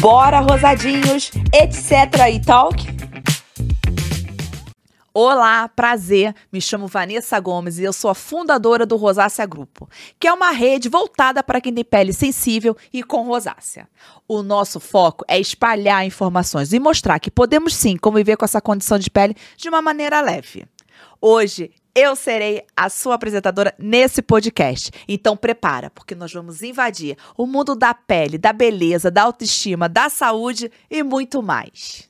Bora, rosadinhos, etc. e talk? Olá, prazer. Me chamo Vanessa Gomes e eu sou a fundadora do Rosácea Grupo, que é uma rede voltada para quem tem pele sensível e com rosácea. O nosso foco é espalhar informações e mostrar que podemos sim conviver com essa condição de pele de uma maneira leve. Hoje eu serei a sua apresentadora nesse podcast. Então prepara, porque nós vamos invadir o mundo da pele, da beleza, da autoestima, da saúde e muito mais.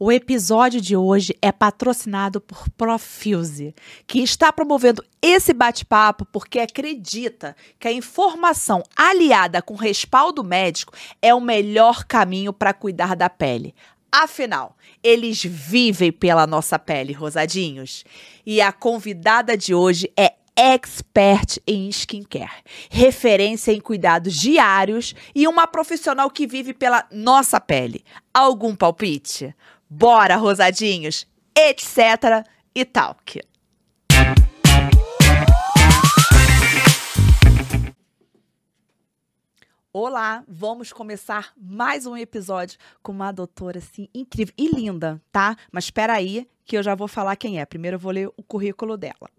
O episódio de hoje é patrocinado por Profuse, que está promovendo esse bate-papo porque acredita que a informação aliada com respaldo médico é o melhor caminho para cuidar da pele. Afinal, eles vivem pela nossa pele, rosadinhos. E a convidada de hoje é expert em skincare, referência em cuidados diários e uma profissional que vive pela nossa pele. Algum palpite? Bora, rosadinhos, etc. e tal. Olá, vamos começar mais um episódio com uma doutora assim incrível e linda, tá? Mas espera aí que eu já vou falar quem é. Primeiro eu vou ler o currículo dela.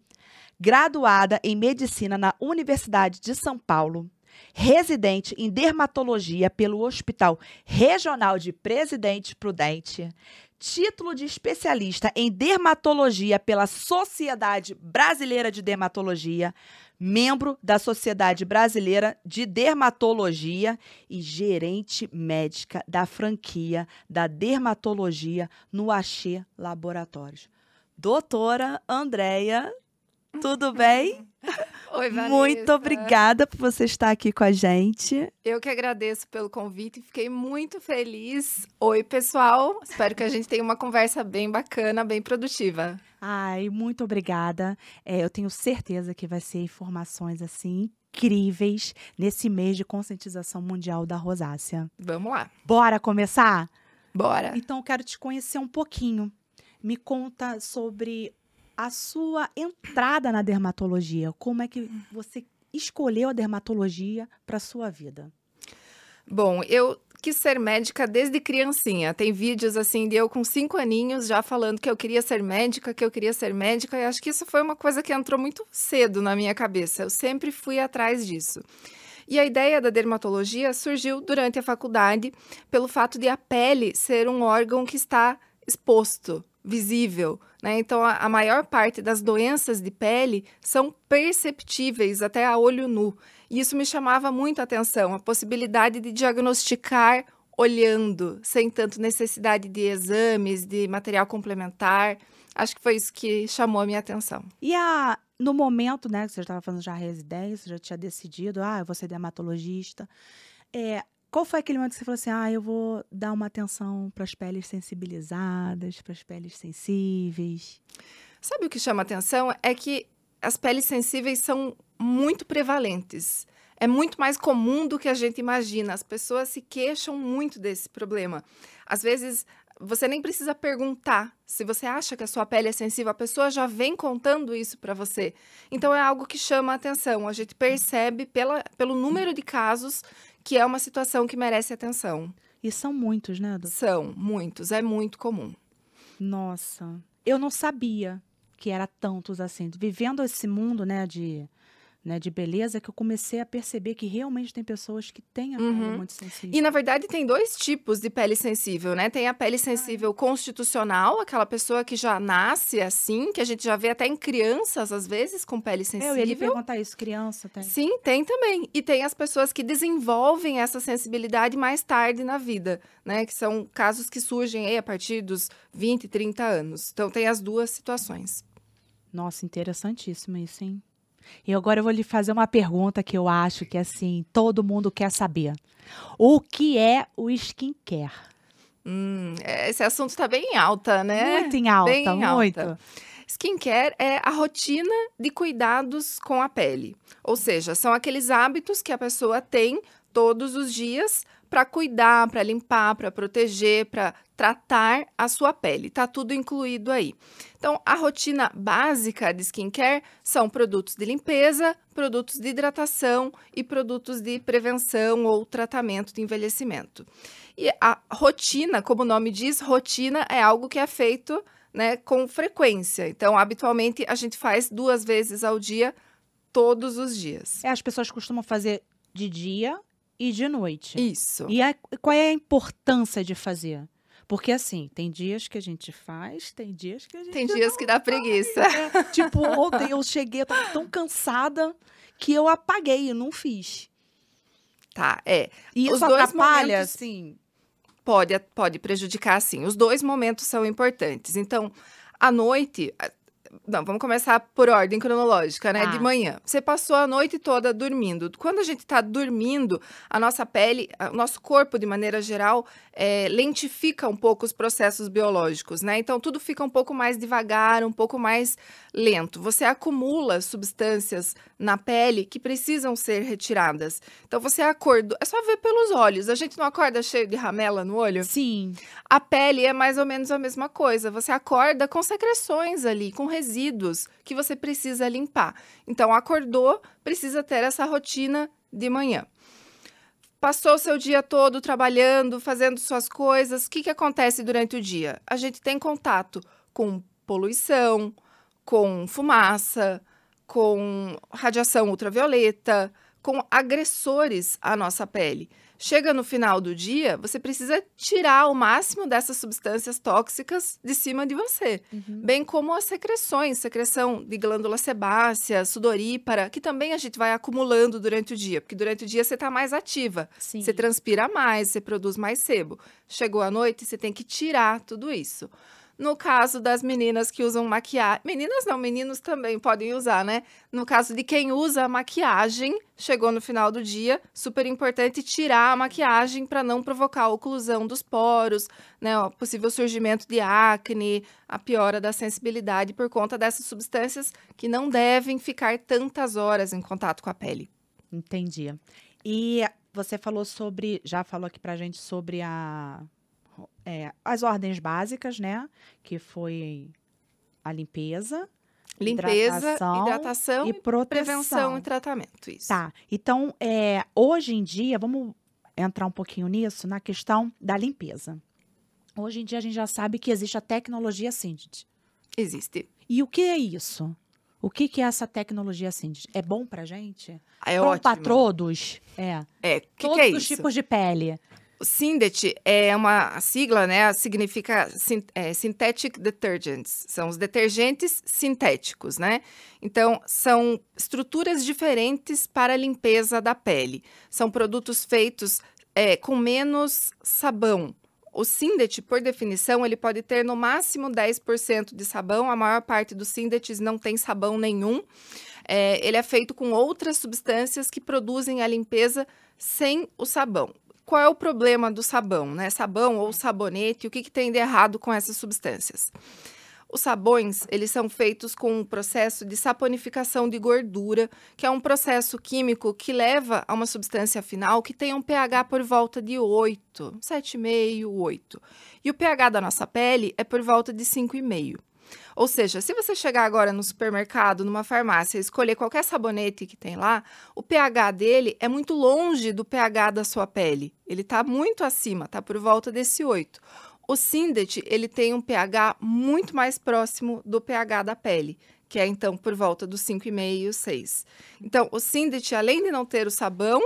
Graduada em medicina na Universidade de São Paulo, residente em dermatologia pelo Hospital Regional de Presidente Prudente, título de especialista em dermatologia pela Sociedade Brasileira de Dermatologia, membro da Sociedade Brasileira de Dermatologia e gerente médica da franquia da dermatologia no Axê Laboratórios. Doutora Andréia, tudo bem? Oi, Vanessa. Muito obrigada por você estar aqui com a gente. Eu que agradeço pelo convite e fiquei muito feliz. Oi, pessoal. Espero que a gente tenha uma conversa bem bacana, bem produtiva. Ai, muito obrigada. É, eu tenho certeza que vai ser informações assim incríveis nesse mês de conscientização mundial da rosácea. Vamos lá. Bora começar? Bora. Então, eu quero te conhecer um pouquinho. Me conta sobre a sua entrada na dermatologia. Como é que você escolheu a dermatologia para sua vida? Bom, eu quis ser médica desde criancinha. Tem vídeos assim de eu com cinco aninhos já falando que eu queria ser médica, que eu queria ser médica. E acho que isso foi uma coisa que entrou muito cedo na minha cabeça. Eu sempre fui atrás disso. E a ideia da dermatologia surgiu durante a faculdade pelo fato de a pele ser um órgão que está exposto, visível. Né? Então, a, maior parte das doenças de pele são perceptíveis até a olho nu. E isso me chamava muito a atenção, a possibilidade de diagnosticar olhando, sem tanto necessidade de exames, de material complementar. Acho que foi isso que chamou a minha atenção. E a, no momento, né, que você estava fazendo já residência, já tinha decidido, ah, eu vou ser dermatologista. É, qual foi aquele momento que você falou assim: ah, eu vou dar uma atenção para as peles sensibilizadas, para as peles sensíveis? Sabe o que chama atenção? É que as peles sensíveis são muito prevalentes. É muito mais comum do que a gente imagina. As pessoas se queixam muito desse problema. Às vezes, você nem precisa perguntar se você acha que a sua pele é sensível, a pessoa já vem contando isso para você. Então é algo que chama a atenção. A gente percebe pela, pelo número de casos que é uma situação que merece atenção. E são muitos, né, doutor? São muitos, é muito comum. Nossa, eu não sabia que era tantos assim. Vivendo esse mundo, né, de né, de beleza, que eu comecei a perceber que realmente tem pessoas que têm a pele Uhum. muito sensível. E na verdade tem dois tipos de pele sensível, né? Tem a pele sensível constitucional, aquela pessoa que já nasce assim, que a gente já vê até em crianças às vezes com pele É, eu sensível. ia lhe perguntar isso, criança tem? Sim, tem também. E tem as pessoas que desenvolvem essa sensibilidade mais tarde na vida, né? Que são casos que surgem aí a partir dos 20, 30 anos. Então tem as duas situações. Nossa, interessantíssimo isso, hein? E agora eu vou lhe fazer uma pergunta que eu acho que, assim, todo mundo quer saber. O que é o skincare? Hum, esse assunto está bem em alta, né? Muito em alta, Bem em muito. alta. Skincare é a rotina de cuidados com a pele. Ou seja, são aqueles hábitos que a pessoa tem todos os dias para cuidar, para limpar, para proteger, para tratar a sua pele. Tá tudo incluído aí. Então, a rotina básica de skincare são produtos de limpeza, produtos de hidratação e produtos de prevenção ou tratamento de envelhecimento. E a rotina, como o nome diz, rotina é algo que é feito né, com frequência. Então, habitualmente, a gente faz duas vezes ao dia, todos os dias. É, as pessoas costumam fazer de dia e de noite. Isso. E a- qual é a importância de fazer? Porque assim, tem dias que a gente faz, tem dias que a gente Tem dias que dá preguiça. É, tipo, ontem eu cheguei, eu tava tão cansada que eu apaguei, eu não fiz. Tá, é. E Os isso dois atrapalha, momentos- assim. Pode, pode prejudicar, sim. Os dois momentos são importantes. Então, à noite. Não, vamos começar por ordem cronológica, né? Tá. De manhã. Você passou a noite toda dormindo. Quando a gente está dormindo, a nossa pele, o nosso corpo, de maneira geral, é, lentifica um pouco os processos biológicos, né? Então, tudo fica um pouco mais devagar, um pouco mais lento. Você acumula substâncias na pele que precisam ser retiradas. Então, você acordou. É só ver pelos olhos. A gente não acorda cheio de ramela no olho? Sim. A pele é mais ou menos a mesma coisa. Você acorda com secreções ali, com resíduos que você precisa limpar. Então, acordou, precisa ter essa rotina de manhã. Passou o seu dia todo trabalhando, fazendo suas coisas. O que, que acontece durante o dia? A gente tem contato com poluição, com fumaça, com radiação ultravioleta, com agressores à nossa pele. Chega no final do dia, você precisa tirar o máximo dessas substâncias tóxicas de cima de você, bem como as secreções, secreção de glândula sebácea, sudorípara, que também a gente vai acumulando durante o dia, porque durante o dia você está mais ativa, Sim. você transpira mais, você produz mais sebo. Chegou a noite, você tem que tirar tudo isso. No caso das meninas que usam maquiagem, meninas não, meninos também podem usar, né? No caso de quem usa maquiagem, chegou no final do dia, super importante tirar a maquiagem para não provocar a oclusão dos poros, né? O possível surgimento de acne, a piora da sensibilidade por conta dessas substâncias que não devem ficar tantas horas em contato com a pele. Entendi. E você falou sobre, já falou aqui pra gente sobre a, é, as ordens básicas, né? Que foi a limpeza, Limpeza, Hidratação hidratação, e proteção. prevenção e tratamento. Isso. Tá. Então, é, hoje em dia, vamos entrar um pouquinho nisso, na questão da limpeza. Hoje em dia, a gente já sabe que existe a tecnologia Syndit. Existe. E o que é isso? O que, que é essa tecnologia Syndit? É bom pra gente? É Bom ótimo. pra todos? É. É, que Todos que é os isso? tipos de pele. O Syndet é uma sigla, né? Significa é, synthetic detergents. São os detergentes sintéticos, né? Então, são estruturas diferentes para a limpeza da pele. São produtos feitos é, com menos sabão. O Syndet, por definição, ele pode ter no máximo 10% de sabão. A maior parte dos Syndets não tem sabão nenhum. É, ele é feito com outras substâncias que produzem a limpeza sem o sabão. Qual é o problema do sabão, né? Sabão ou sabonete, o que, que tem de errado com essas substâncias? Os sabões, eles são feitos com um processo de saponificação de gordura, que é um processo químico que leva a uma substância final que tem um pH por volta de 8, 7,5, 8. E o pH da nossa pele é por volta de 5,5. Ou seja, se você chegar agora no supermercado, numa farmácia, e escolher qualquer sabonete que tem lá, o pH dele é muito longe do pH da sua pele. Ele está muito acima, está por volta desse 8. O Syndet, ele tem um pH muito mais próximo do pH da pele, que é então por volta dos 5,5 e 6. Então, o Syndet, além de não ter o sabão,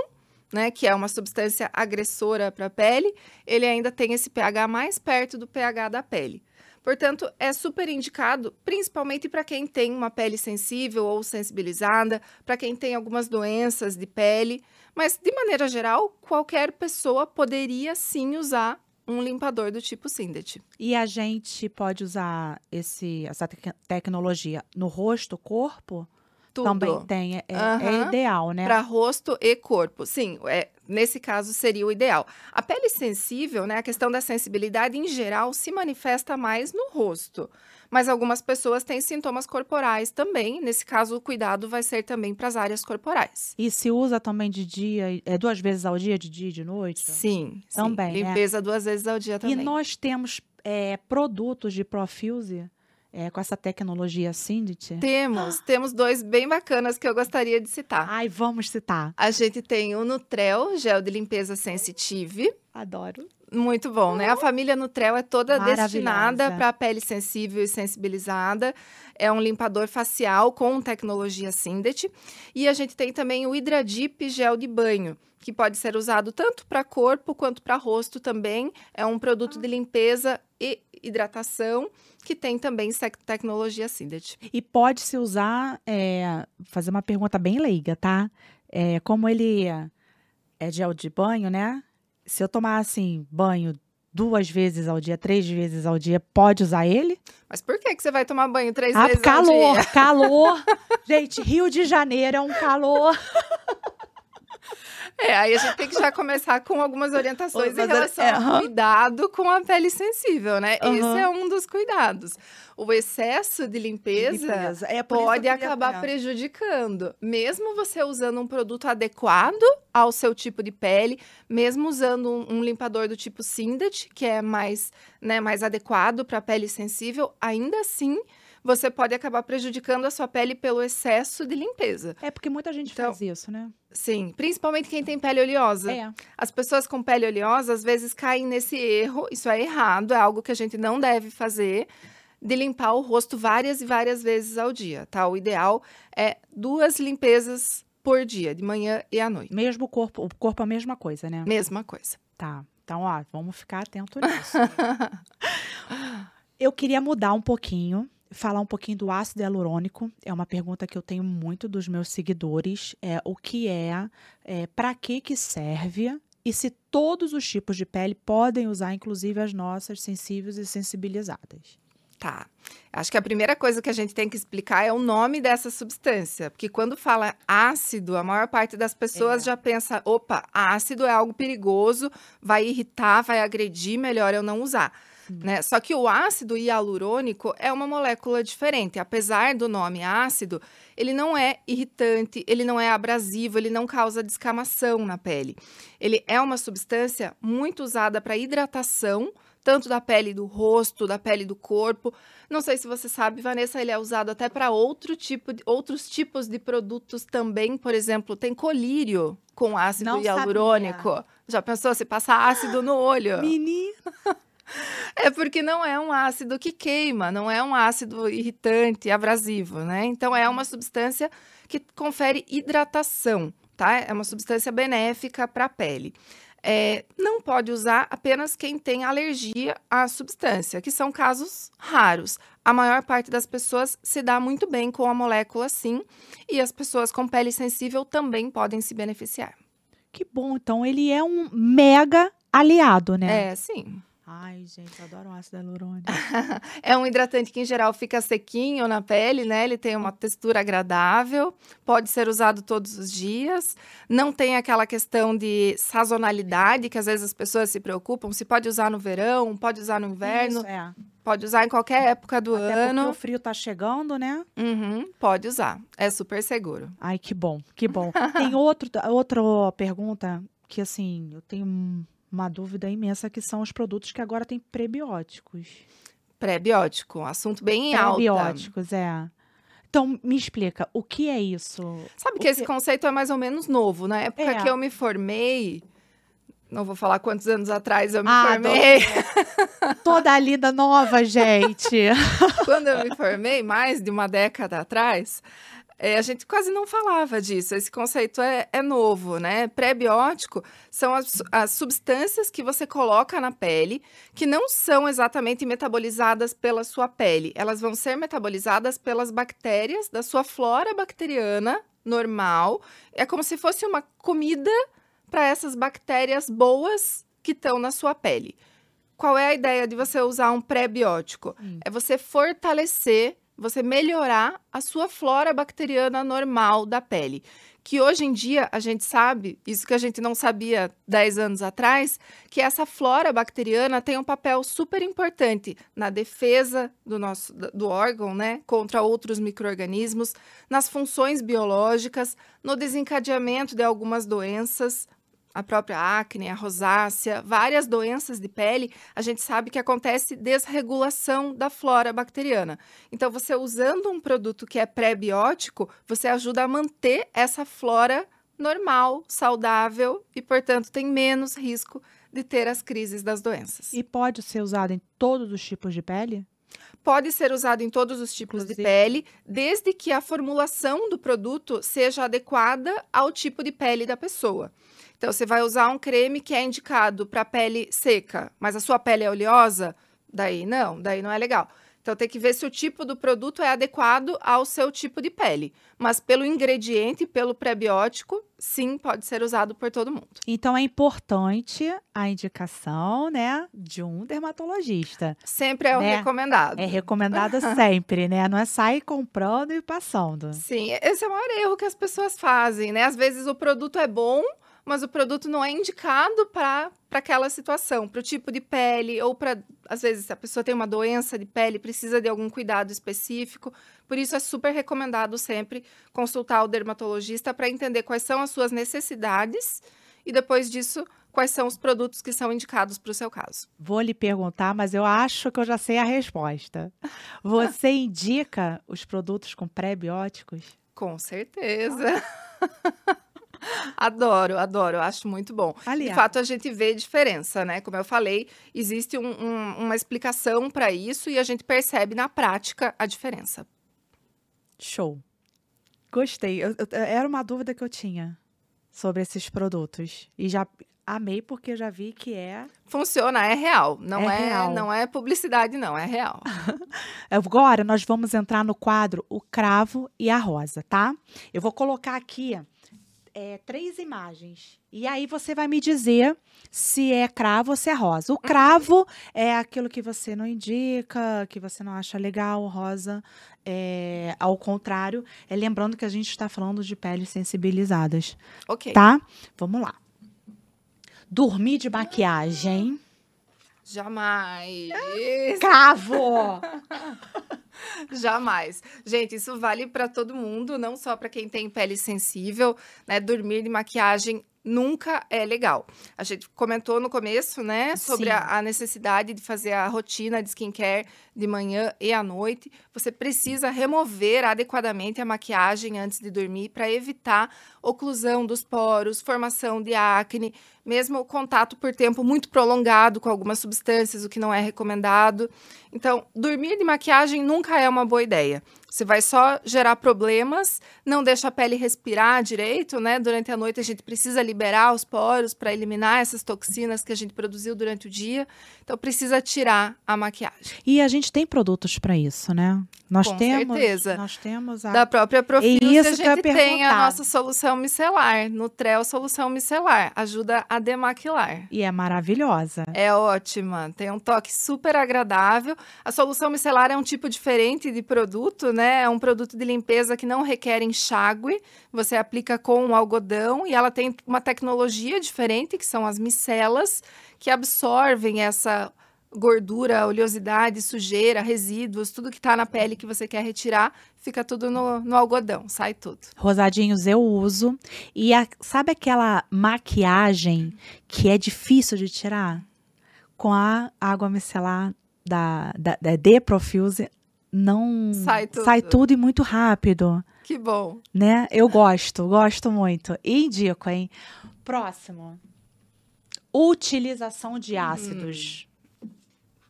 né, que é uma substância agressora para a pele, ele ainda tem esse pH mais perto do pH da pele. Portanto, é super indicado, principalmente para quem tem uma pele sensível ou sensibilizada, para quem tem algumas doenças de pele, mas de maneira geral, qualquer pessoa poderia sim usar um limpador do tipo Syndet. E a gente pode usar esse, essa tec- tecnologia no rosto, corpo? Tudo. Também tem. É, é Aham. ideal, né? Para rosto e corpo. Sim, é, nesse caso seria o ideal. A pele sensível, né, a questão da sensibilidade em geral se manifesta mais no rosto. Mas algumas pessoas têm sintomas corporais também. Nesse caso, o cuidado vai ser também para as áreas corporais. E se usa também de dia, é duas vezes ao dia, de dia e de noite? Sim, sim. Também, né? Limpeza duas vezes ao dia E também. nós temos é, produtos de Profuse é, com essa tecnologia Syndit. Temos, temos dois bem bacanas que eu gostaria de citar. Ai, vamos citar. A gente tem o Nutrel, gel de limpeza sensitive. Adoro. Muito bom, né? A família Nutrel é toda destinada para a pele sensível e sensibilizada. É um limpador facial com tecnologia Syndet. E a gente tem também o Hydradip gel de banho, que pode ser usado tanto para corpo quanto para rosto também. É um produto de limpeza e hidratação que tem também tecnologia Syndet. E pode-se usar, é, fazer uma pergunta bem leiga, tá? É, como ele é gel de banho, né? Se eu tomar, assim, banho duas vezes ao dia, três vezes ao dia, pode usar ele? Mas por que, que você vai tomar banho três Ah, vezes calor, ao dia? calor. Gente, Rio de Janeiro é um calor. É, aí a gente tem que já começar com algumas orientações em Mas, relação é, ao cuidado com a pele sensível, né? Aham. Esse é um dos cuidados. O excesso de limpeza, É por isso pode acabar é. prejudicando. Mesmo você usando um produto adequado ao seu tipo de pele, mesmo usando um, um limpador do tipo Syndet, que é mais, né, mais adequado para a pele sensível, ainda assim você pode acabar prejudicando a sua pele pelo excesso de limpeza. É porque muita gente Então, faz isso, né? Sim, principalmente quem tem pele oleosa. É. As pessoas com pele oleosa às vezes caem nesse erro, isso é errado, é algo que a gente não deve fazer, de limpar o rosto várias e várias vezes ao dia, tá? O ideal é duas limpezas por dia, de manhã e à noite. Mesmo corpo, o corpo é a mesma coisa, né? Mesma coisa. Tá. Então, ó, vamos ficar atento nisso. eu queria mudar um pouquinho, falar um pouquinho do ácido hialurônico. É uma pergunta que eu tenho muito dos meus seguidores. É o que é, é para que que serve e se todos os tipos de pele podem usar, inclusive as nossas sensíveis e sensibilizadas. Tá. Acho que a primeira coisa que a gente tem que explicar é o nome dessa substância. Porque quando fala ácido, a maior parte das pessoas É. já pensa: opa, ácido é algo perigoso, vai irritar, vai agredir, melhor eu não usar. Né? Só que o ácido hialurônico é uma molécula diferente. Apesar do nome ácido, ele não é irritante, ele não é abrasivo, ele não causa descamação na pele. Ele é uma substância muito usada para hidratação, tanto da pele do rosto, da pele do corpo. Não sei se você sabe, Vanessa, ele é usado até para outro tipo de, outros tipos de produtos também. Por exemplo, tem colírio com ácido Não hialurônico. Já pensou se passar ácido no olho? Menina! É porque não é um ácido que queima, não é um ácido irritante, abrasivo, né? Então é uma substância que confere hidratação, tá? É uma substância benéfica para a pele. É, não pode usar apenas quem tem alergia à substância, que são casos raros. A maior parte das pessoas se dá muito bem com a molécula, sim, e as pessoas com pele sensível também podem se beneficiar. Que bom. Então, ele é um mega aliado, né? É, sim. Ai, gente, eu adoro um ácido hialurônico. É um hidratante que, em geral, fica sequinho na pele, né? Ele tem uma textura agradável, pode ser usado todos os dias. Não tem aquela questão de sazonalidade, que às vezes as pessoas se preocupam. Se pode usar no verão, pode usar no inverno, Isso, é. pode usar em qualquer época do Até porque ano. o frio tá chegando, né? Uhum, pode usar. É super seguro. Ai, que bom, que bom. Tem outro, outra pergunta que, assim, eu tenho uma dúvida imensa, que são os produtos que agora têm prebióticos. Pré-biótico, um assunto bem em alta. Prebióticos, é. Então, me explica, o que é isso? Sabe O que esse que- conceito é mais ou menos novo. Na época É. que eu me formei, não vou falar quantos anos atrás eu me Ah, formei. Toda linda nova, gente. Quando eu me formei, mais de uma década atrás, eh, a gente quase não falava disso. Esse conceito é, é novo, né? Pré-biótico são as, as substâncias que você coloca na pele que não são exatamente metabolizadas pela sua pele. Elas vão ser metabolizadas pelas bactérias da sua flora bacteriana normal. É como se fosse uma comida para essas bactérias boas que estão na sua pele. Qual é a ideia de você usar um pré-biótico? Hum. É você fortalecer você melhorar a sua flora bacteriana normal da pele. Que hoje em dia a gente sabe, isso que a gente não sabia 10 anos atrás, que essa flora bacteriana tem um papel super importante na defesa do nosso do órgão, né, contra outros micro-organismos, nas funções biológicas, no desencadeamento de algumas doenças, a própria acne, a rosácea, várias doenças de pele, a gente sabe que acontece desregulação da flora bacteriana. Então, você usando um produto que é pré-biótico, você ajuda a manter essa flora normal, saudável e, portanto, tem menos risco de ter as crises das doenças. E pode ser usado em todos os tipos de pele? Pode ser usado em todos os tipos Inclusive. de pele, desde que a formulação do produto seja adequada ao tipo de pele da pessoa. Então, você vai usar um creme que é indicado para pele seca, mas a sua pele é oleosa, daí não, daí não é legal. Então, tem que ver se o tipo do produto é adequado ao seu tipo de pele. Mas pelo ingrediente, pelo prebiótico, sim, pode ser usado por todo mundo. Então é importante a indicação, né, de um dermatologista. Sempre é o Né? recomendado. É recomendada sempre, né? Não é sair comprando e passando. Sim, esse é o maior erro que as pessoas fazem, né? Às vezes o produto é bom, mas o produto não é indicado para aquela situação, para o tipo de pele, ou para, às vezes, a pessoa tem uma doença de pele, precisa de algum cuidado específico. Por isso, é super recomendado sempre consultar o dermatologista para entender quais são as suas necessidades e, depois disso, quais são os produtos que são indicados para o seu caso. Vou lhe perguntar, mas eu acho que eu já sei a resposta. Você indica os produtos com pré-bióticos? Com certeza. adoro, adoro, acho muito bom. De Aliás, fato, a gente vê diferença, né? Como eu falei, existe um- um- uma explicação para isso e a gente percebe na prática a diferença. show. Gostei. Eu- eu- era uma dúvida que eu tinha sobre esses produtos. E já amei porque eu já vi que é. Funciona, é real. Não É é, real. não é publicidade, não, é real. Agora nós vamos entrar no quadro O Cravo e a Rosa, tá? Eu vou colocar aqui é, três imagens. E aí você vai me dizer se é cravo ou se é rosa. O cravo é aquilo que você não indica, que você não acha legal, rosa é ao contrário. É lembrando que a gente está falando de peles sensibilizadas, Ok. tá? Vamos lá. Dormir de maquiagem. Jamais. Cravo! Jamais. Gente, isso vale para todo mundo, não só para quem tem pele sensível, né? Dormir de maquiagem nunca é legal. A gente comentou no começo, né, sobre a, a necessidade de fazer a rotina de skincare de manhã e à noite. Você precisa remover adequadamente a maquiagem antes de dormir para evitar oclusão dos poros, formação de acne, mesmo o contato por tempo muito prolongado com algumas substâncias, o que não é recomendado. Então, dormir de maquiagem nunca é uma boa ideia. Você vai só gerar problemas, não deixa a pele respirar direito, né? Durante a noite a gente precisa liberar os poros para eliminar essas toxinas que a gente produziu durante o dia. Então precisa tirar a maquiagem. E a gente tem produtos para isso, né? Nós Com temos, certeza. nós temos a Da própria Profilce, isso a gente tem a nossa solução micelar, Nutrel Solução Micelar, ajuda a demaquilar. e é maravilhosa. É ótima, tem um toque super agradável. A solução micelar é um tipo diferente de produto, né? É um produto de limpeza que não requer enxágue. Você aplica com um algodão e ela tem uma tecnologia diferente, que são as micelas, que absorvem essa gordura, oleosidade, sujeira, resíduos, tudo que tá na pele que você quer retirar, fica tudo no, no algodão, sai tudo. Rosadinhos eu uso. E a- sabe aquela maquiagem que é difícil de tirar? Com a água micelar da, da, da The Profuse, não Sai tudo. sai tudo e muito rápido, Que bom. né? Eu gosto, gosto muito. E indico, hein? Próximo. Utilização de ácidos.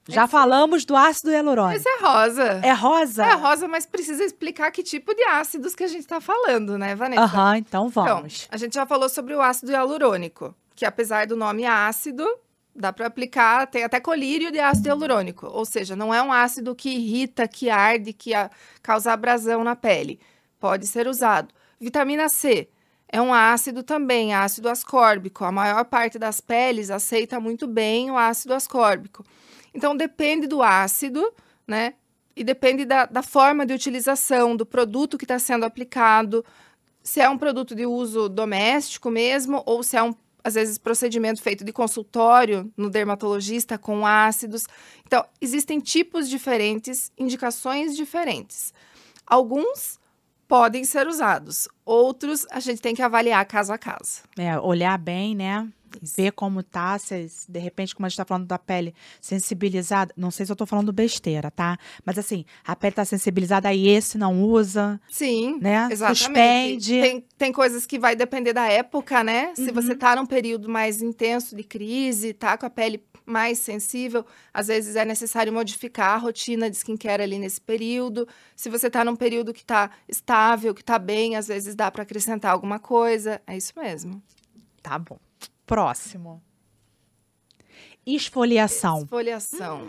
Já falamos do ácido hialurônico. Esse é rosa. É rosa? É rosa, mas precisa explicar que tipo de ácidos que a gente está falando, né, Vanessa? Aham, então Então, vamos. a gente já falou sobre o ácido hialurônico, que apesar do nome ácido, dá para aplicar, tem até colírio de ácido hialurônico, ou seja, não é um ácido que irrita, que arde, que a- causa abrasão na pele. Pode ser usado. Vitamina C é um ácido também, ácido ascórbico. A maior parte das peles aceita muito bem o ácido ascórbico. Então depende do ácido, né? e depende da, da forma de utilização, do produto que está sendo aplicado, se é um produto de uso doméstico mesmo, ou se é um, às vezes, procedimento feito de consultório no dermatologista com ácidos. Então, existem tipos diferentes, indicações diferentes. Alguns podem ser usados, outros a gente tem que avaliar caso a caso. É, olhar bem, né? Ver como tá, se, de repente, como a gente tá falando da pele sensibilizada, não sei se eu tô falando besteira, tá? Mas assim, a pele tá sensibilizada, aí esse não usa. Sim, né? exatamente. Suspende. Tem, tem coisas que vai depender da época, né? Se uhum. você tá num período mais intenso de crise, tá com a pele mais sensível, às vezes é necessário modificar a rotina de skincare ali nesse período. Se você está num período que está estável, que está bem, às vezes dá para acrescentar alguma coisa. É isso mesmo. Tá bom. Próximo. Esfoliação. Esfoliação.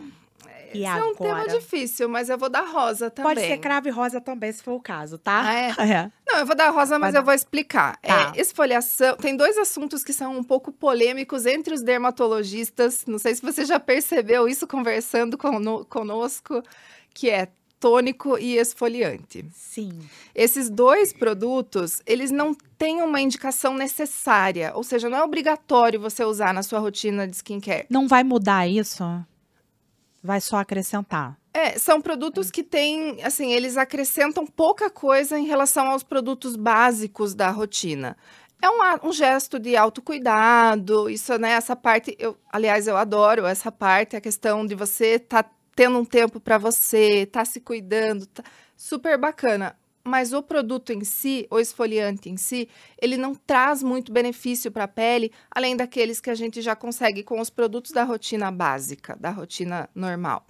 E Esse agora? é um tema difícil, mas eu vou dar rosa também. Pode ser cravo e rosa também, se for o caso, tá? Ah, é? é. Não, eu vou dar rosa, mas Vai eu vou explicar. Tá. É, esfoliação. Tem dois assuntos que são um pouco polêmicos entre os dermatologistas. Não sei se você já percebeu isso conversando cono conosco, que é tônico e esfoliante. Sim. Esses dois produtos, eles não têm uma indicação necessária, ou seja, não é obrigatório você usar na sua rotina de skincare. Não vai mudar isso? Vai só acrescentar. É, são produtos que têm, assim, eles acrescentam pouca coisa em relação aos produtos básicos da rotina. É um, um gesto de autocuidado, isso, né, essa parte, eu, aliás, eu adoro essa parte, a questão de você estar tá tendo um tempo para você, tá se cuidando, tá super bacana. Mas o produto em si, o esfoliante em si, ele não traz muito benefício para a pele, além daqueles que a gente já consegue com os produtos da rotina básica, da rotina normal.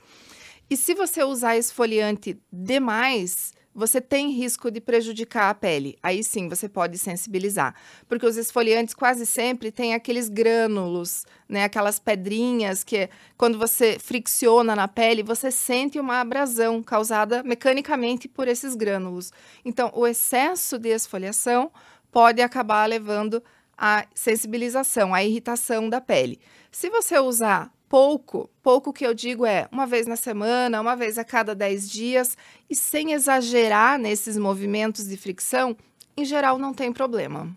E se você usar esfoliante demais, você tem risco de prejudicar a pele. Aí sim, você pode sensibilizar, porque os esfoliantes quase sempre têm aqueles grânulos, né, aquelas pedrinhas que quando você fricciona na pele, você sente uma abrasão causada mecanicamente por esses grânulos. Então, o excesso de esfoliação pode acabar levando à sensibilização, à irritação da pele. Se você usar pouco, pouco que eu digo é uma vez na semana, uma vez a cada 10 dias, e sem exagerar nesses movimentos de fricção, em geral não tem problema.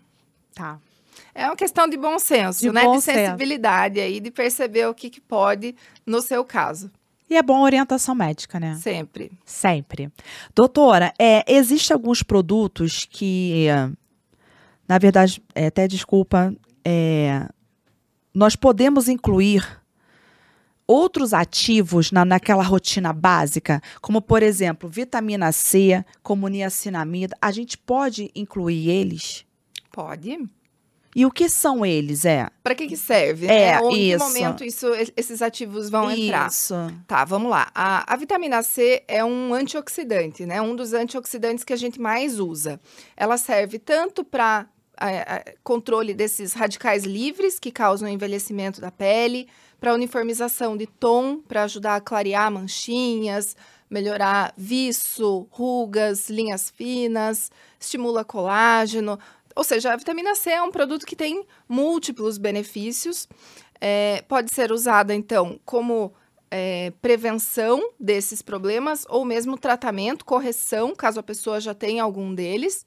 Tá. É uma questão de bom senso, de né? Bom de sensibilidade senso. aí, de perceber o que, que pode no seu caso. E é bom orientação médica, né? Sempre. Sempre. Doutora, é, existem alguns produtos que, na verdade, é, até desculpa, é, nós podemos incluir outros ativos na, naquela rotina básica, como por exemplo, vitamina C, como niacinamida, a gente pode incluir eles? Pode. E o que são eles, é? Para que que serve? É, né? Ou em isso. que momento isso, esses ativos vão entrar? Isso. Tá, vamos lá. A, a, vitamina C é um antioxidante, né? Um dos antioxidantes que a gente mais usa. Ela serve tanto para controle desses radicais livres que causam envelhecimento da pele, para uniformização de tom, para ajudar a clarear manchinhas, melhorar viço, rugas, linhas finas, estimula colágeno. Ou seja, a vitamina C é um produto que tem múltiplos benefícios. É, pode ser usada, então, como é, prevenção desses problemas ou mesmo tratamento, correção, caso a pessoa já tenha algum deles.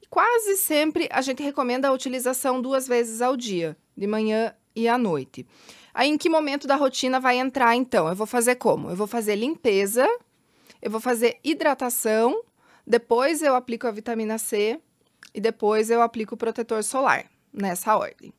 E quase sempre a gente recomenda a utilização duas vezes ao dia, de manhã e à noite. Aí, em que momento da rotina vai entrar, então? Eu vou fazer como? Eu vou fazer limpeza, eu vou fazer hidratação, depois eu aplico a vitamina C e depois eu aplico o protetor solar, nessa ordem.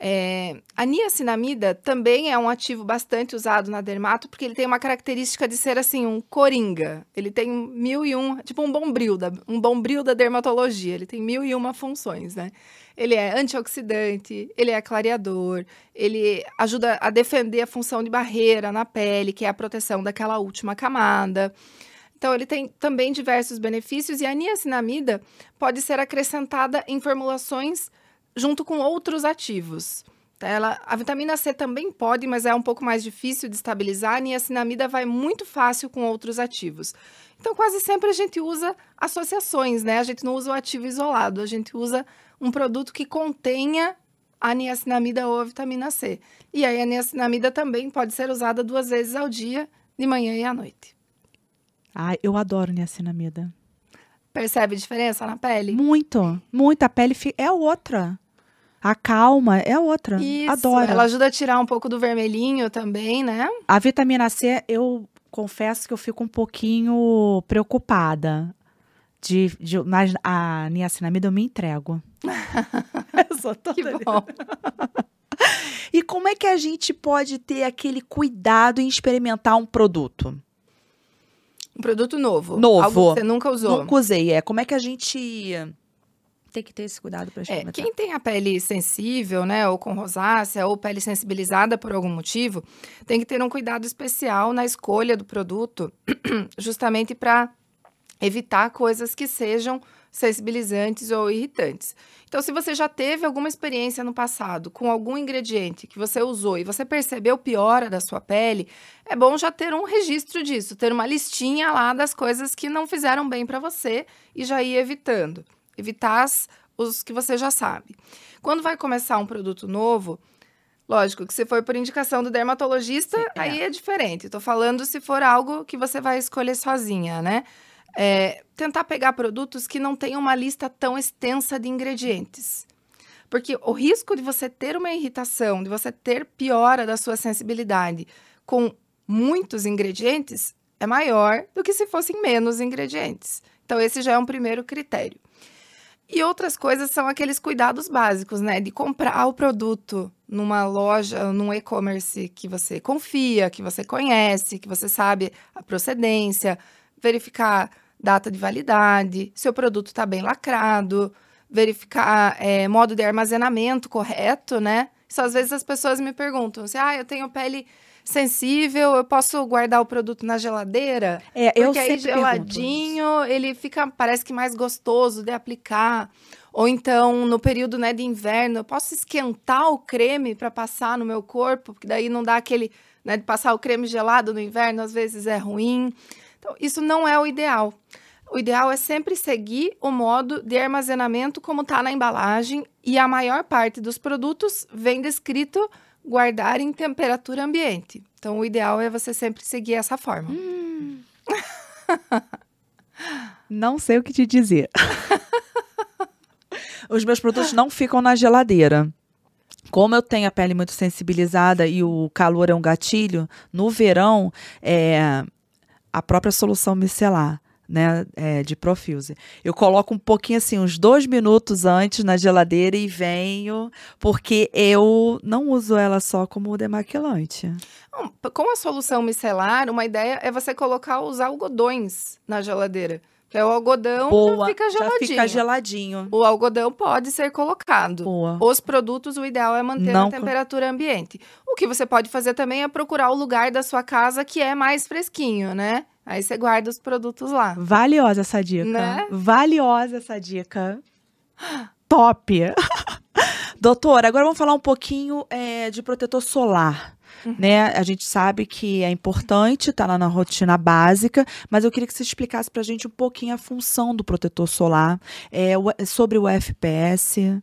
É, a niacinamida também é um ativo bastante usado na dermato, porque ele tem uma característica de ser assim, um coringa. Ele tem mil e um, tipo um bombril da, um bombril da dermatologia. Ele tem mil e uma funções, né? Ele é antioxidante, ele é clareador, ele ajuda a defender a função de barreira na pele, que é a proteção daquela última camada. Então, ele tem também diversos benefícios e a niacinamida pode ser acrescentada em formulações junto com outros ativos. Tá? Ela, a vitamina C também pode, mas é um pouco mais difícil de estabilizar. A niacinamida vai muito fácil com outros ativos. Então, quase sempre a gente usa associações, né? A gente não usa o ativo isolado, a gente usa um produto que contenha a niacinamida ou a vitamina C. E aí, a niacinamida também pode ser usada duas vezes ao dia, de manhã e à noite. Ai, eu adoro niacinamida. Percebe diferença na pele? Muito, muito. A pele é outra. A calma é outra. Isso, Adoro. ela ajuda a tirar um pouco do vermelhinho também, né? A vitamina C, eu confesso que eu fico um pouquinho preocupada. De, de, mas a niacinamida eu me entrego. eu sou toda Que bom. E como é que a gente pode ter aquele cuidado em experimentar um produto? Um produto novo. Novo. Algo que você nunca usou. Nunca usei, é. Como é que a gente tem que ter esse cuidado para É, quem tem a pele sensível, né, ou com rosácea, ou pele sensibilizada por algum motivo, tem que ter um cuidado especial na escolha do produto, justamente para evitar coisas que sejam sensibilizantes ou irritantes. Então, se você já teve alguma experiência no passado com algum ingrediente que você usou e você percebeu piora da sua pele, é bom já ter um registro disso, ter uma listinha lá das coisas que não fizeram bem para você e já ir evitando. Evitar as- os que você já sabe. Quando vai começar um produto novo, lógico que se for por indicação do dermatologista, é. aí é diferente. Estou falando se for algo que você vai escolher sozinha, né? É, tentar pegar produtos que não tenham uma lista tão extensa de ingredientes. Porque o risco de você ter uma irritação, de você ter piora da sua sensibilidade com muitos ingredientes é maior do que se fossem menos ingredientes. Então, esse já é um primeiro critério. E outras coisas são aqueles cuidados básicos, né? De comprar o produto numa loja, num e-commerce que você confia, que você conhece, que você sabe a procedência, verificar data de validade, se o produto está bem lacrado, verificar é, modo de armazenamento correto, né? Isso às vezes as pessoas me perguntam se, ah, eu tenho pele sensível, eu posso guardar o produto na geladeira? É, eu Porque aí geladinho, ele fica, parece que mais gostoso de aplicar. Ou então, no período né, de inverno, eu posso esquentar o creme para passar no meu corpo, porque daí não dá aquele, né, de passar o creme gelado no inverno, às vezes é ruim. Então, isso não é o ideal. O ideal é sempre seguir o modo de armazenamento como está na embalagem e a maior parte dos produtos vem descrito guardar em temperatura ambiente. Então, o ideal é você sempre seguir essa forma. Não sei o que te dizer. Os meus produtos não ficam na geladeira. Como eu tenho a pele muito sensibilizada e o calor é um gatilho, no verão, é a própria solução micelar, né, é, de Profuse. Eu coloco um pouquinho assim, uns dois minutos antes na geladeira e venho, porque eu não uso ela só como demaquilante. Com a solução micelar, uma ideia é você colocar os algodões na geladeira. É o algodão Boa, já fica já geladinho. fica geladinho. O algodão pode ser colocado. Boa. Os produtos, o ideal é manter Não temperatura ambiente. O que você pode fazer também é procurar o lugar da sua casa que é mais fresquinho, né? Aí você guarda os produtos lá. Valiosa essa dica. Né? Valiosa essa dica. Top. Doutora, agora vamos falar um pouquinho é, de protetor solar. Uhum. Né? A gente sabe que é importante, tá lá na rotina básica, mas eu queria que você explicasse pra gente um pouquinho a função do protetor solar, é, o- sobre o FPS,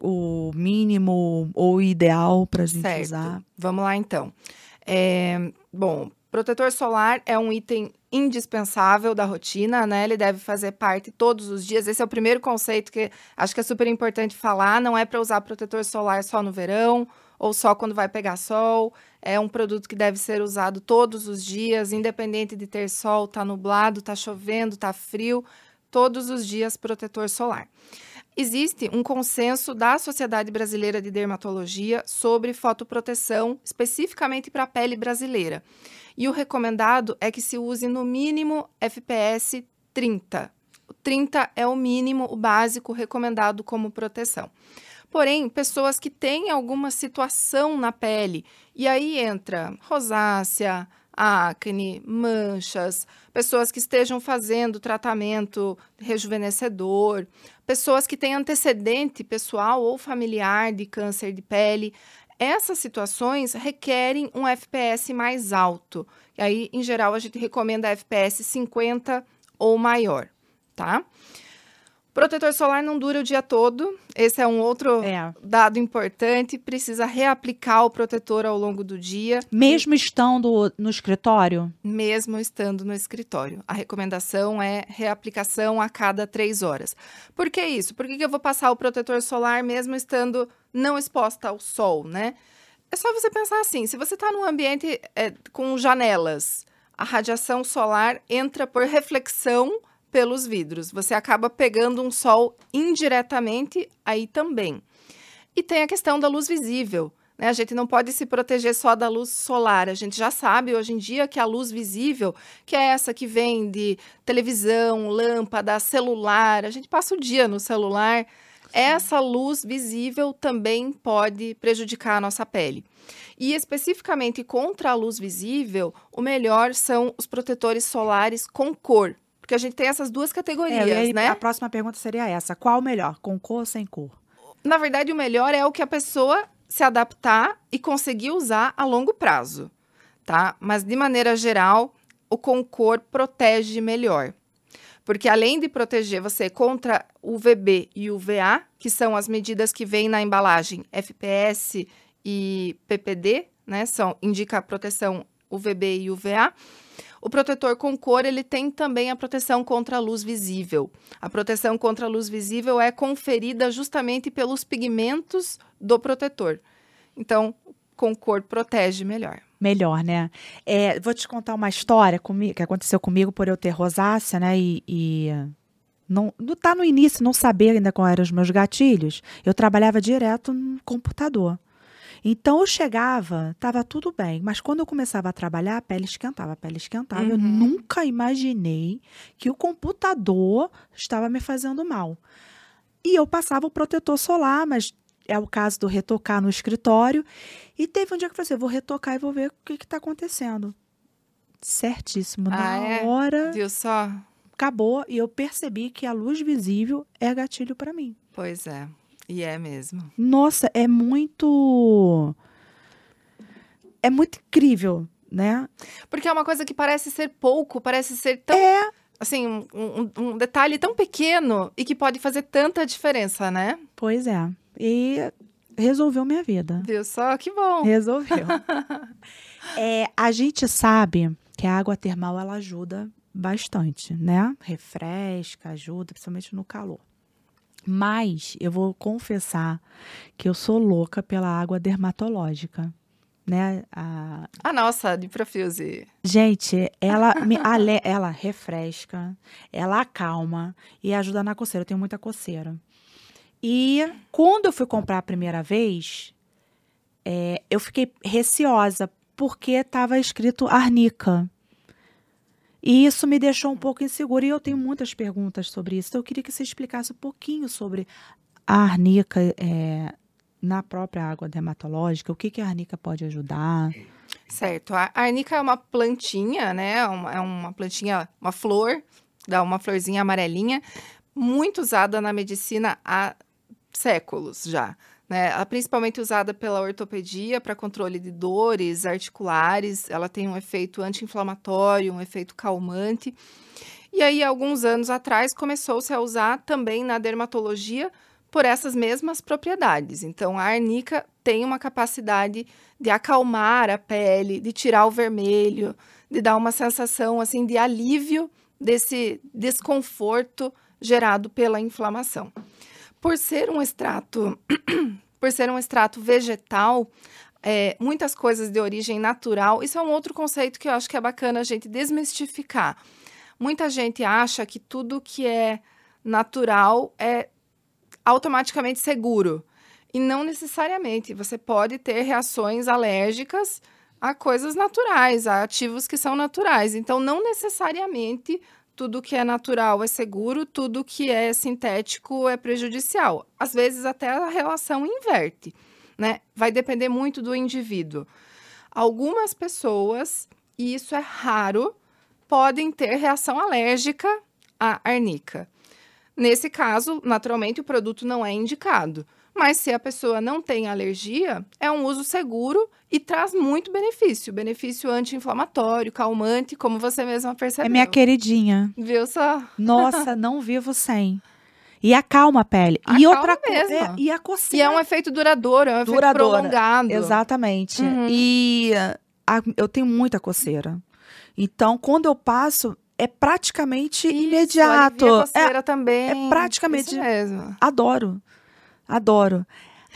o mínimo ou o ideal pra gente Certo. usar. Vamos lá, então. É, bom, protetor solar é um item indispensável da rotina, né? Ele deve fazer parte todos os dias. Esse é o primeiro conceito que acho que é super importante falar. Não é para usar protetor solar só no verão ou só quando vai pegar sol. É um produto que deve ser usado todos os dias, independente de ter sol, tá nublado, tá chovendo, tá frio. Todos os dias, protetor solar. Existe um consenso da Sociedade Brasileira de Dermatologia sobre fotoproteção, especificamente para a pele brasileira. E o recomendado é que se use no mínimo FPS 30. O 30 é o mínimo, o básico recomendado como proteção. Porém, pessoas que têm alguma situação na pele, e aí entra rosácea, acne, manchas, pessoas que estejam fazendo tratamento rejuvenescedor, pessoas que têm antecedente pessoal ou familiar de câncer de pele. Essas situações requerem um FPS mais alto. E aí, em geral, a gente recomenda FPS 50 ou maior, tá? Protetor solar não dura o dia todo. Esse é um outro É. dado importante. Precisa reaplicar o protetor ao longo do dia, Mesmo estando no escritório? mesmo estando no escritório. A recomendação é reaplicação a cada três horas. Por que isso? Por que, que eu vou passar o protetor solar mesmo estando não exposta ao sol, né? É só você pensar assim: se você está num ambiente é, com janelas, a radiação solar entra por reflexão pelos vidros. Você acaba pegando um sol indiretamente aí também. E tem a questão da luz visível. Né? A gente não pode se proteger só da luz solar. A gente já sabe hoje em dia que a luz visível, que é essa que vem de televisão, lâmpada, celular, a gente passa o dia no celular. Essa luz visível também pode prejudicar a nossa pele. E especificamente contra a luz visível, o melhor são os protetores solares com cor. Porque a gente tem essas duas categorias, É, e aí né? A próxima pergunta seria essa: qual o melhor? Com cor ou sem cor? Na verdade, o melhor é o que a pessoa se adaptar e conseguir usar a longo prazo, tá? Mas de maneira geral, o com cor protege melhor. Porque além de proteger você contra UVB e UVA, que são as medidas que vêm na embalagem FPS e PPD, né? São indica a proteção UVB e UVA. O protetor com cor, ele tem também a proteção contra a luz visível. A proteção contra a luz visível é conferida justamente pelos pigmentos do protetor. Então, com cor protege melhor. Melhor, né? É, vou te contar uma história comi- que aconteceu comigo por eu ter rosácea, né? E, e não tá no início, não saber ainda quais eram os meus gatilhos. Eu trabalhava direto no computador. Então eu chegava, tava tudo bem, mas quando eu começava a trabalhar, a pele esquentava, a pele esquentava. Eu Uhum. nunca imaginei que o computador estava me fazendo mal. E eu passava o protetor solar, mas é o caso do retocar no escritório. E teve um dia que eu falei assim, eu vou retocar e vou ver o que está acontecendo. Certíssimo. Ah, Na é? hora, Viu só? acabou e eu percebi que a luz visível é gatilho para mim. Pois é. E é mesmo. Nossa, é muito. É muito incrível, né? Porque é uma coisa que parece ser pouco, parece ser tão. É. Assim, um, um- um detalhe tão pequeno e que pode fazer tanta diferença, né? Pois é. E resolveu minha vida. Viu só? Que bom. Resolveu. É, a gente sabe que a água termal ela ajuda bastante, né? Refresca, ajuda, principalmente no calor. Mas eu vou confessar que eu sou louca pela água dermatológica, né? A- A nossa de Profuse. Gente, ela me ale- ela refresca, ela acalma e ajuda na coceira. Eu tenho muita coceira. E quando eu fui comprar a primeira vez, é, eu fiquei receosa porque estava escrito arnica. E isso me deixou um pouco insegura e eu tenho muitas perguntas sobre isso. Então, eu queria que você explicasse um pouquinho sobre a arnica é, na própria água dermatológica, o que, que a arnica pode ajudar. Certo. A arnica é uma plantinha, né? Uma- É uma plantinha, uma flor, dá uma florzinha amarelinha, muito usada na medicina há séculos já. Né? Ela é principalmente usada pela ortopedia para controle de dores articulares. Ela tem um efeito anti-inflamatório, um efeito calmante. E aí, alguns anos atrás, começou-se a usar também na dermatologia por essas mesmas propriedades. Então, a arnica tem uma capacidade de acalmar a pele, de tirar o vermelho, de dar uma sensação assim de alívio desse desconforto gerado pela inflamação. Por ser um extrato, por ser um extrato vegetal, é, muitas coisas de origem natural. Isso é um outro conceito que eu acho que é bacana a gente desmistificar. Muita gente acha que tudo que é natural é automaticamente seguro. E não necessariamente. Você pode ter reações alérgicas a coisas naturais, a ativos que são naturais. Então, não necessariamente tudo que é natural é seguro, tudo que é sintético é prejudicial. Às vezes, até a relação inverte, né? Vai depender muito do indivíduo. Algumas pessoas, e isso é raro, podem ter reação alérgica à arnica. Nesse caso, naturalmente, o produto não é indicado. Mas se a pessoa não tem alergia, é um uso seguro e traz muito benefício. Benefício anti-inflamatório, calmante, como você mesma percebeu. É minha queridinha. Viu só? Nossa, não vivo sem. E acalma a pele. e Acalma outra co- mesmo. é, e a E coceira. é um efeito duradouro, é um efeito prolongado. Exatamente. Uhum. E a- eu tenho muita coceira. Então, quando eu passo, é praticamente Isso, imediato. a É, coceira também. é praticamente- Isso mesmo. adoro. Adoro.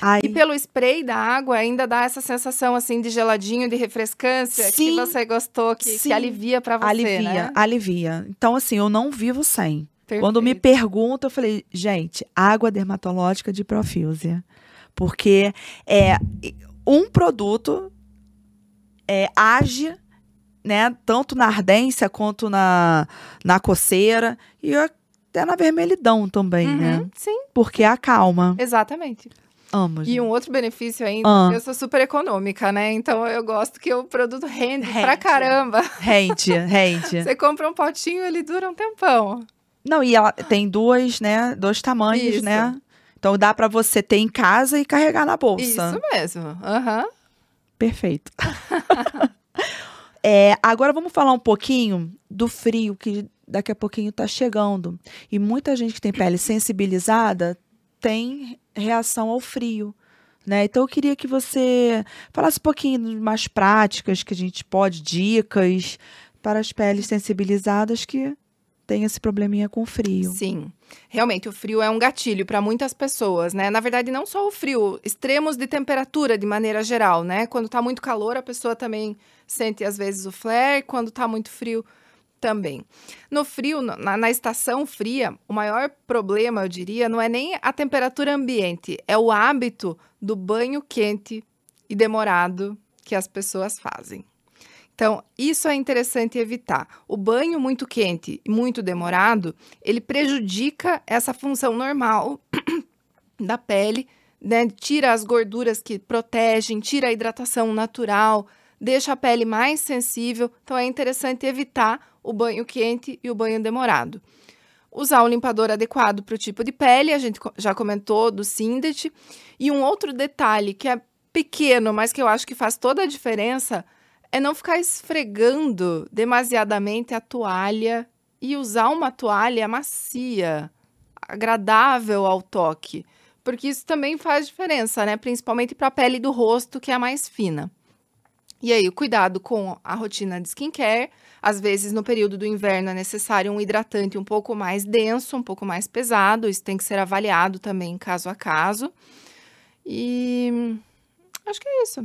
Aí, E pelo spray da água ainda dá essa sensação assim de geladinho, de refrescância que Sim. você gostou, que, que alivia pra você, alivia, né? alivia. Então, assim, eu não vivo sem. Quando me Perfeito. perguntam, eu falei, gente, água dermatológica de Profuse. Porque é um produto é, age, né, tanto na ardência quanto na, na coceira e até na vermelhidão também, né? Uhum, Sim, Porque acalma. exatamente. Amo, E gente. um outro benefício ainda, Ah. eu sou super econômica, né? Então eu gosto que o produto rende, pra Rende. caramba. Rende, rende. Você compra um potinho, ele dura um tempão. Não, e ela tem duas, né, dois tamanhos, Isso. né? Então dá pra você ter em casa e carregar na bolsa. Isso mesmo. Aham. Perfeito. É, agora vamos falar um pouquinho do frio que daqui a pouquinho tá chegando. E muita gente que tem pele sensibilizada tem reação ao frio. Né? Então eu queria que você falasse um pouquinho mais práticas que a gente pode, dicas para as peles sensibilizadas que têm esse probleminha com frio. Sim. Realmente, o frio é um gatilho para muitas pessoas, né? Na verdade, não só o frio, extremos de temperatura de maneira geral, né? Quando tá muito calor, a pessoa também sente às vezes o flare, quando tá muito frio também. No frio, na, na estação fria, o maior problema, eu diria, não é nem a temperatura ambiente, é o hábito do banho quente e demorado que as pessoas fazem. Então, isso é interessante evitar. O banho muito quente e muito demorado, ele prejudica essa função normal da pele, né? Tira as gorduras que protegem, tira a hidratação natural, deixa a pele mais sensível. Então, é interessante evitar o banho quente e o banho demorado. Usar um limpador adequado para o tipo de pele, a gente já comentou do Sindet. E um outro detalhe que é pequeno, mas que eu acho que faz toda a diferença, é não ficar esfregando demasiadamente a toalha e usar uma toalha macia, agradável ao toque, porque isso também faz diferença, né? Principalmente para a pele do rosto, que é a mais fina. E aí, o cuidado com a rotina de skincare. Às vezes, no período do inverno, é necessário um hidratante um pouco mais denso, um pouco mais pesado. Isso tem que ser avaliado também, caso a caso. E acho que é isso.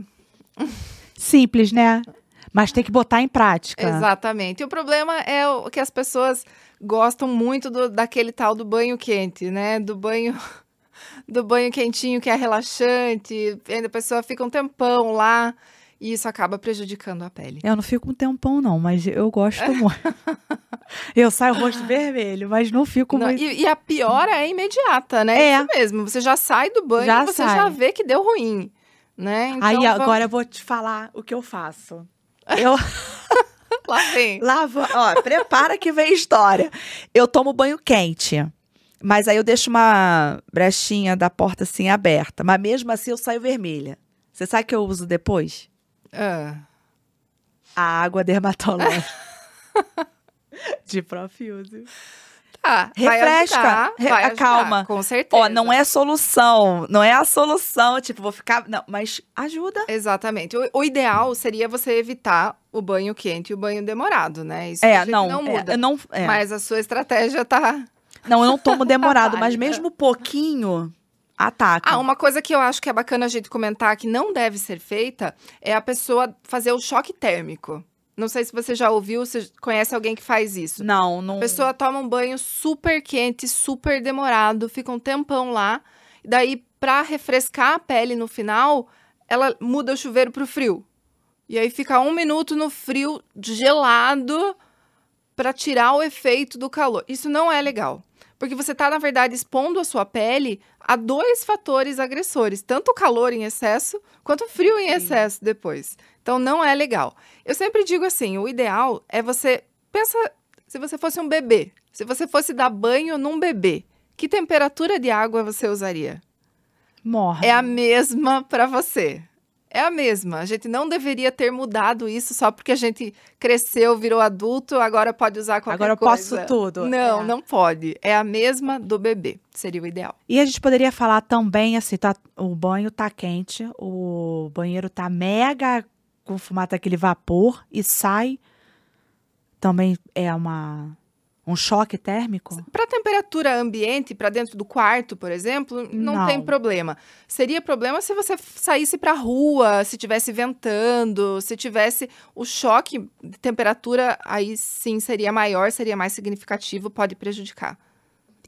Simples, né? Mas tem que botar em prática. Exatamente. E o problema é o que as pessoas gostam muito do- daquele tal do banho quente, né? Do banho do banho quentinho que é relaxante, e a pessoa fica um tempão lá e isso acaba prejudicando a pele. Eu não fico um tempão, não, mas eu gosto muito. eu saio rosto vermelho, mas não fico Não, muito. e, e a piora é imediata, né? É. Isso mesmo. Você já sai do banho Já e você sai. já vê que deu ruim, né? Então, Aí vamos- agora eu vou te falar o que eu faço. Eu lá vem. lavo, ó, prepara que vem história. Eu tomo banho quente. Mas aí eu deixo uma brechinha da porta assim aberta, mas mesmo assim eu saio vermelha. Você sabe o que eu uso depois? Ah, A água dermatológica. De Profuse. tá, Refresca, ajudar, re- vai acalma. com certeza. Ó, não é solução, não é a solução, tipo, vou ficar, não, mas ajuda. Exatamente. O, o ideal seria você evitar o banho quente e o banho demorado, né? Isso É, não, não é, muda. eu não, é. Mas a sua estratégia tá. não, eu não tomo demorado, mas mesmo pouquinho ataca. Ah, uma coisa que eu acho que é bacana a gente comentar que não deve ser feita é a pessoa fazer o choque térmico. Não sei se você já ouviu, se conhece alguém que faz isso. Não, não. A pessoa toma um banho super quente, super demorado, fica um tempão lá. E daí, pra refrescar a pele no final, ela muda o chuveiro pro frio. E aí fica um minuto no frio, gelado, pra tirar o efeito do calor. Isso não é legal. Porque você tá, na verdade, expondo a sua pele a dois fatores agressores: tanto o calor em excesso, quanto o frio em Sim. excesso depois. Então, não é legal. Eu sempre digo assim: o ideal é você. Pensa se você fosse um bebê, se você fosse dar banho num bebê, que temperatura de água você usaria? morre. É a mesma para você. É a mesma. A gente não deveria ter mudado isso só porque a gente cresceu, virou adulto, agora pode usar qualquer Agora eu coisa. posso tudo. Não, É. não pode. É a mesma do bebê. Seria o ideal. E a gente poderia falar também assim, tá, o banho tá quente, o banheiro tá mega com fumata aquele vapor e sai também é uma um choque térmico? Para temperatura ambiente, para dentro do quarto, por exemplo, não, Não. tem problema. Seria problema se você saísse para rua, se tivesse ventando, se tivesse o choque de temperatura, aí sim seria maior, seria mais significativo, pode prejudicar.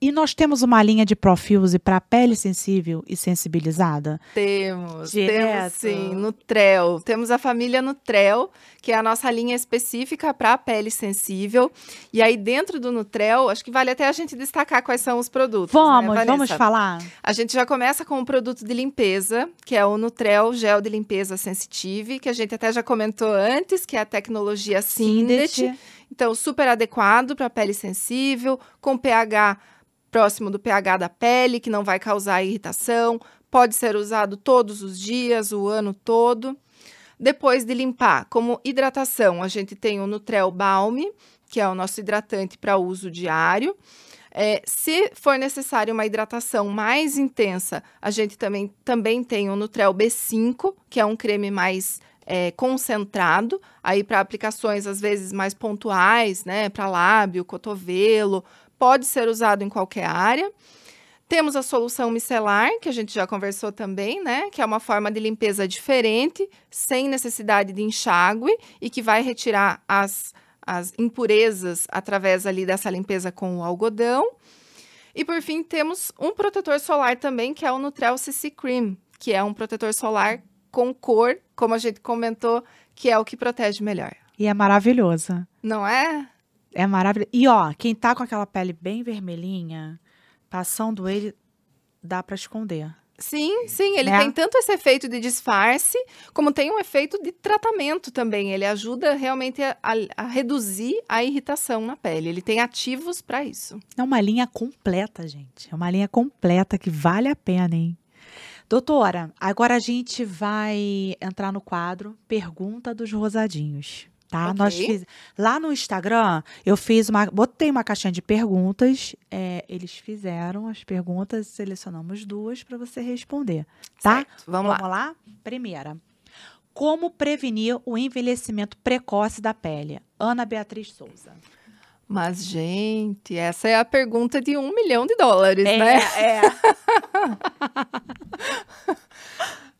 E nós temos uma linha de Profuse para pele sensível e sensibilizada? Temos, Direto. temos sim, Nutrel. Temos a família Nutrel, que é a nossa linha específica para pele sensível. E aí dentro do Nutrel, acho que vale até a gente destacar quais são os produtos. né, Vamos, Vanessa? vamos falar? A gente já começa com o produto de limpeza, que é o Nutrel Gel de Limpeza Sensitive, que a gente até já comentou antes, que é a tecnologia Sindet. Então, super adequado para pele sensível, com pH próximo do pH da pele, que não vai causar irritação. Pode ser usado todos os dias, o ano todo. Depois de limpar, como hidratação, a gente tem o Nutrel Balm, que é o nosso hidratante para uso diário. É, se for necessário uma hidratação mais intensa, a gente também, também tem o Nutrel B5, que é um creme mais é, concentrado, aí para aplicações às vezes mais pontuais, né, para lábio, cotovelo, pode ser usado em qualquer área. Temos a solução micelar, que a gente já conversou também, né? Que é uma forma de limpeza diferente, sem necessidade de enxágue e que vai retirar as, as impurezas através ali dessa limpeza com o algodão. E por fim, temos um protetor solar também, que é o Nutrel CC Cream, que é um protetor solar com cor, como a gente comentou, que é o que protege melhor. E é maravilhosa. Não é? É maravilhoso. E ó, quem tá com aquela pele bem vermelhinha, passando ele, dá para esconder. Sim, sim, ele Né? tem tanto esse efeito de disfarce, como tem um efeito de tratamento também. Ele ajuda realmente a, a- a reduzir a irritação na pele. Ele tem ativos para isso. É uma linha completa, gente. É uma linha completa que vale a pena, hein? Doutora, agora a gente vai entrar no quadro Pergunta dos Rosadinhos. Tá? Ok. Nós fiz... Lá no Instagram, eu fiz uma. Botei uma caixinha de perguntas. é, eles fizeram as perguntas, selecionamos duas para você responder. Tá? Certo, vamos lá. Vamos lá? Primeira. Como prevenir o envelhecimento precoce da pele? Ana Beatriz Souza. Mas, gente, essa é a pergunta de um milhão de dólares, né? é.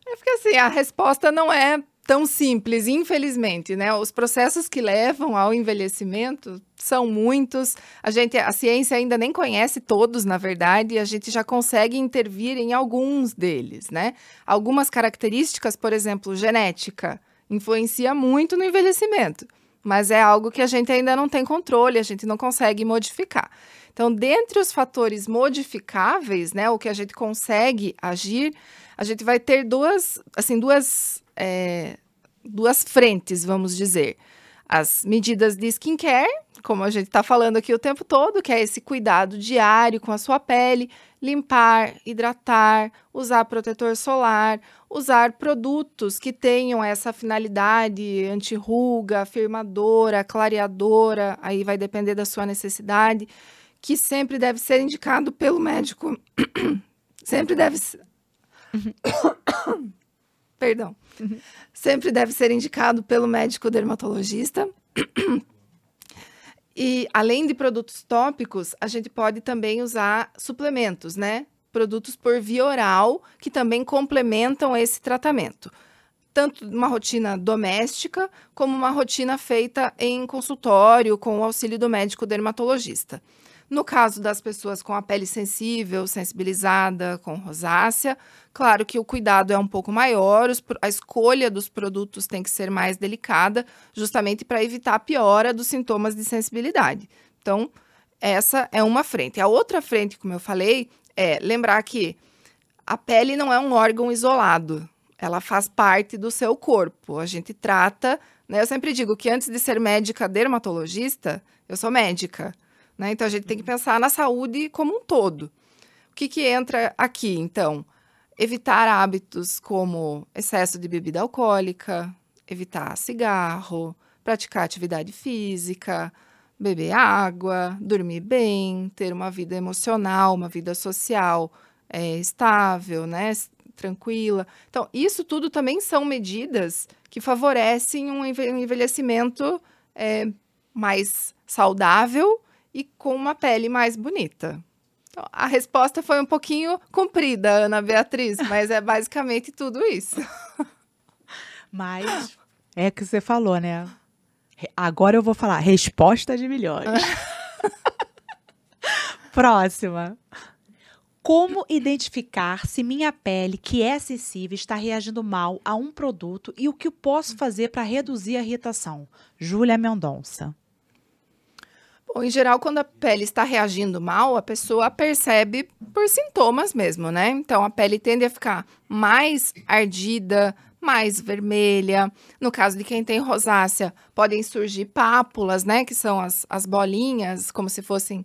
É porque assim, a resposta não é tão simples, infelizmente, né? Os processos que levam ao envelhecimento são muitos. A gente, a ciência ainda nem conhece todos, na verdade, e a gente já consegue intervir em alguns deles, né? Algumas características, por exemplo, genética, influencia muito no envelhecimento, mas é algo que a gente ainda não tem controle, a gente não consegue modificar. Então, dentre os fatores modificáveis, né, o que a gente consegue agir, a gente vai ter duas, assim, duas, é, duas frentes, vamos dizer. As medidas de skincare, como a gente está falando aqui o tempo todo, que é esse cuidado diário com a sua pele, limpar, hidratar, usar protetor solar, usar produtos que tenham essa finalidade anti-ruga, afirmadora, clareadora, aí vai depender da sua necessidade, que sempre deve ser indicado pelo médico. sempre deve ser. Perdão. Sempre deve ser indicado pelo médico dermatologista. E além de produtos tópicos, a gente pode também usar suplementos, né? Produtos por via oral que também complementam esse tratamento. Tanto uma rotina doméstica, como uma rotina feita em consultório com o auxílio do médico dermatologista. No caso das pessoas com a pele sensível, sensibilizada, com rosácea, claro que o cuidado é um pouco maior, a escolha dos produtos tem que ser mais delicada, justamente para evitar a piora dos sintomas de sensibilidade. Então, essa é uma frente. A outra frente, como eu falei, é lembrar que a pele não é um órgão isolado, ela faz parte do seu corpo. A gente trata, né? Eu sempre digo que antes de ser médica dermatologista, eu sou médica. Né? Então a gente tem que pensar na saúde como um todo. O que, que entra aqui, então? evitar hábitos como excesso de bebida alcoólica, evitar cigarro, praticar atividade física, beber água, dormir bem, ter uma vida emocional, uma vida social é, estável, né? Tranquila. Então, isso tudo também são medidas que favorecem um envelhecimento é, mais saudável e com uma pele mais bonita. Então, a resposta foi um pouquinho comprida, Ana Beatriz, mas é basicamente tudo isso. Mas é que você falou, né? Agora eu vou falar resposta de milhões. Próxima. Como identificar se minha pele, que é sensível, está reagindo mal a um produto e o que eu posso fazer para reduzir a irritação? Júlia Mendonça. Bom, em geral, quando a pele está reagindo mal, a pessoa percebe por sintomas mesmo, né? Então, a pele tende a ficar mais ardida, mais vermelha. No caso de quem tem rosácea, podem surgir pápulas, né? Que são as, as bolinhas, como se fossem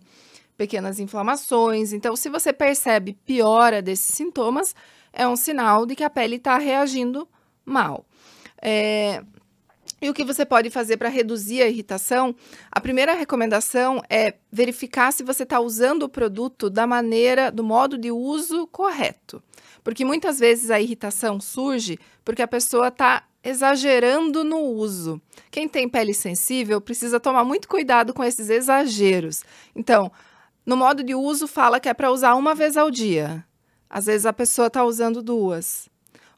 pequenas inflamações. Então, se você percebe piora desses sintomas, é um sinal de que a pele está reagindo mal. É, e o que você pode fazer para reduzir a irritação? A primeira recomendação é verificar se você está usando o produto da maneira, do modo de uso correto. Porque muitas vezes a irritação surge porque a pessoa está exagerando no uso. Quem tem pele sensível precisa tomar muito cuidado com esses exageros. Então, no modo de uso, fala que é para usar uma vez ao dia. Às vezes a pessoa está usando duas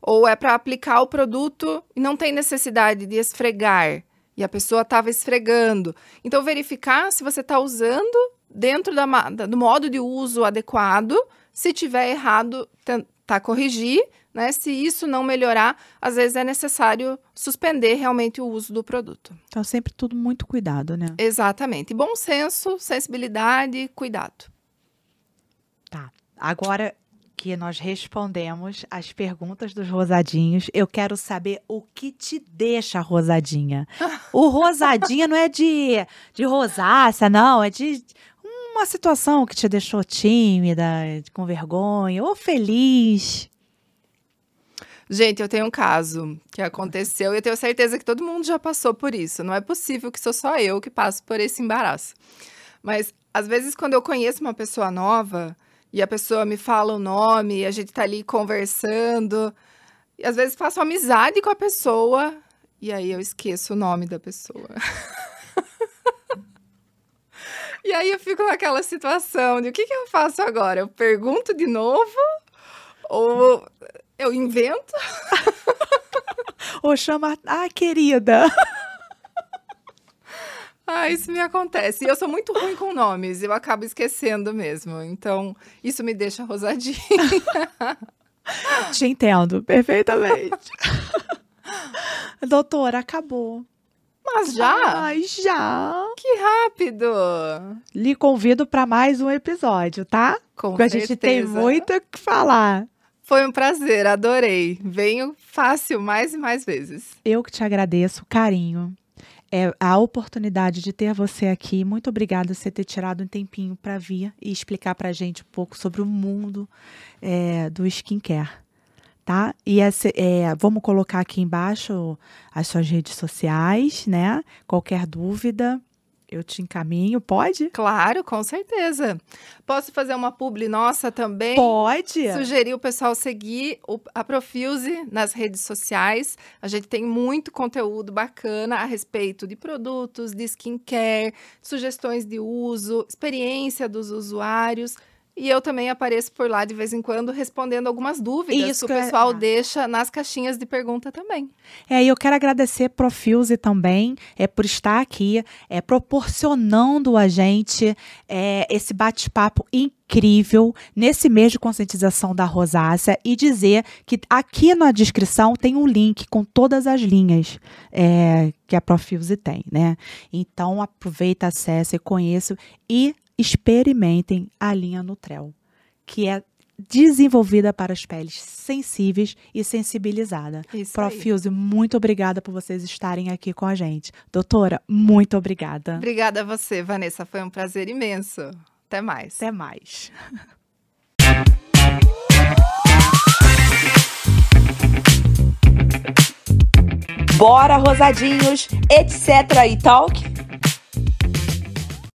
ou é para aplicar o produto e não tem necessidade de esfregar e a pessoa estava esfregando. Então, verificar se você está usando dentro da, do modo de uso adequado. Se tiver errado, tentar corrigir. Né? Se isso não melhorar, às vezes é necessário suspender realmente o uso do produto. Então, sempre tudo muito cuidado, né? Exatamente. Bom senso, sensibilidade, cuidado. Tá. Agora, que nós respondemos as perguntas dos rosadinhos. Eu quero saber o que te deixa rosadinha. O rosadinha não é de, de rosácea, não, é de uma situação que te deixou tímida, com vergonha ou feliz. Gente, eu tenho um caso que aconteceu e eu tenho certeza que todo mundo já passou por isso. Não é possível que sou só eu que passo por esse embaraço. Mas às vezes quando eu conheço uma pessoa nova, e a pessoa me fala o nome, e a gente tá ali conversando. E às vezes faço amizade com a pessoa e aí eu esqueço o nome da pessoa. e aí eu fico naquela situação de o que, que eu faço agora? Eu pergunto de novo ou eu invento? ou chama, ah, querida. Ah, isso me acontece. E eu sou muito ruim com nomes, eu acabo esquecendo mesmo. Então, isso me deixa rosadinha. Te entendo perfeitamente. Doutora, acabou. Mas já? Mas já. Que rápido! Lhe convido para mais um episódio, tá? Com Porque certeza. a gente tem muito o que falar. Foi um prazer, adorei. Venho fácil mais e mais vezes. Eu que te agradeço, carinho é, a oportunidade de ter você aqui. Muito obrigada por você ter tirado um tempinho para vir e explicar para a gente um pouco sobre o mundo é, do skincare. Tá? E essa, é, vamos colocar aqui embaixo as suas redes sociais, né? Qualquer dúvida, eu te encaminho, pode? Claro, com certeza. Posso fazer uma publi nossa também? Pode. Sugerir o pessoal seguir a Profuse nas redes sociais. A gente tem muito conteúdo bacana a respeito de produtos, de skincare, sugestões de uso, experiência dos usuários. E eu também apareço por lá de vez em quando respondendo algumas dúvidas Isso que o pessoal deixa nas caixinhas de pergunta também. É, e eu quero agradecer Profuse também é, por estar aqui, é, proporcionando a gente é, esse bate-papo incrível nesse mês de conscientização da rosácea e dizer que aqui na descrição tem um link com todas as linhas é, que a Profuse tem, né? Então aproveita, acesse, conheça e experimentem a linha Nutrel, que é desenvolvida para as peles sensíveis e sensibilizada. Profuse, muito obrigada por vocês estarem aqui com a gente. Doutora, muito obrigada. Obrigada a você, Vanessa. Foi um prazer imenso. Até mais. Até mais. Bora, Rosadinhos, etc. e talk?